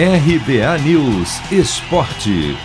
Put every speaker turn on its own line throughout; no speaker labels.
RBA News Esporte.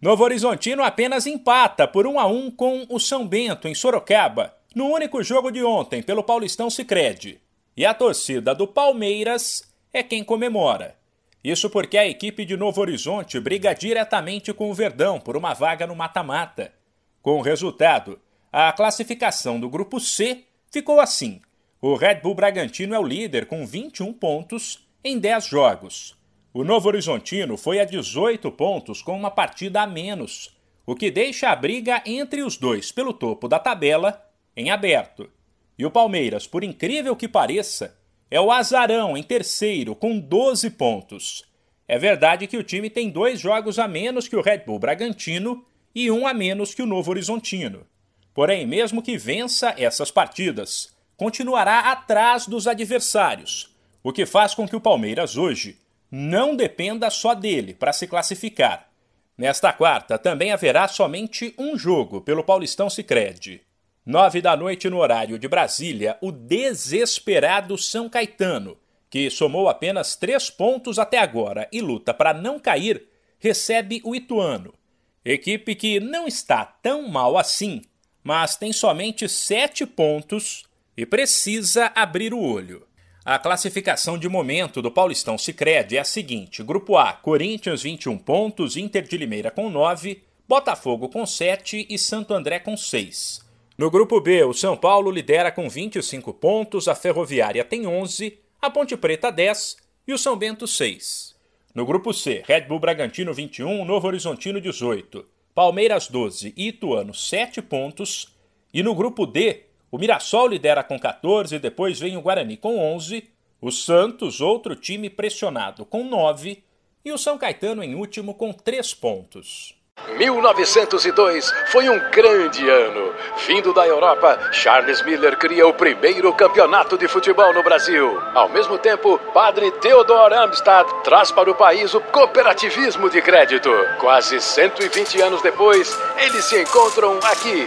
Novo Horizontino apenas empata por 1 a 1 com o São Bento em Sorocaba, no único jogo de ontem pelo Paulistão Sicredi. E a torcida do Palmeiras é quem comemora. Isso porque a equipe de Novo Horizonte briga diretamente com o Verdão por uma vaga no mata-mata. Com o resultado, a classificação do grupo C ficou assim: o Red Bull Bragantino é o líder com 21 pontos em 10 jogos. O Novo Horizontino foi a 18 pontos com uma partida a menos, o que deixa a briga entre os dois pelo topo da tabela em aberto. E o Palmeiras, por incrível que pareça, é o azarão em terceiro com 12 pontos. É verdade que o time tem dois jogos a menos que o Red Bull Bragantino e um a menos que o Novo Horizontino. Porém, mesmo que vença essas partidas, continuará atrás dos adversários, o que faz com que o Palmeiras hoje não dependa só dele para se classificar. Nesta quarta também haverá somente um jogo pelo Paulistão Sicredi. Nove da noite no horário de Brasília, o desesperado São Caetano, que somou apenas três pontos até agora e luta para não cair, recebe o Ituano. Equipe que não está tão mal assim, mas tem somente sete pontos e precisa abrir o olho. A classificação de momento do Paulistão Sicredi é a seguinte: Grupo A, Corinthians 21 pontos, Inter de Limeira com 9, Botafogo com 7 e Santo André com 6. No grupo B, o São Paulo lidera com 25 pontos, a Ferroviária tem 11, a Ponte Preta 10 e o São Bento 6. No grupo C, Red Bull Bragantino 21, Novo Horizontino 18, Palmeiras 12 e Ituano 7 pontos. E no grupo D, o Mirassol lidera com 14, depois vem o Guarani com 11, o Santos, outro time pressionado, com 9 e o São Caetano em último com 3 pontos.
1902 foi um grande ano. Vindo da Europa, Charles Miller cria o primeiro campeonato de futebol no Brasil. Ao mesmo tempo, padre Theodor Amstad traz para o país o cooperativismo de crédito. Quase 120 anos depois, eles se encontram aqui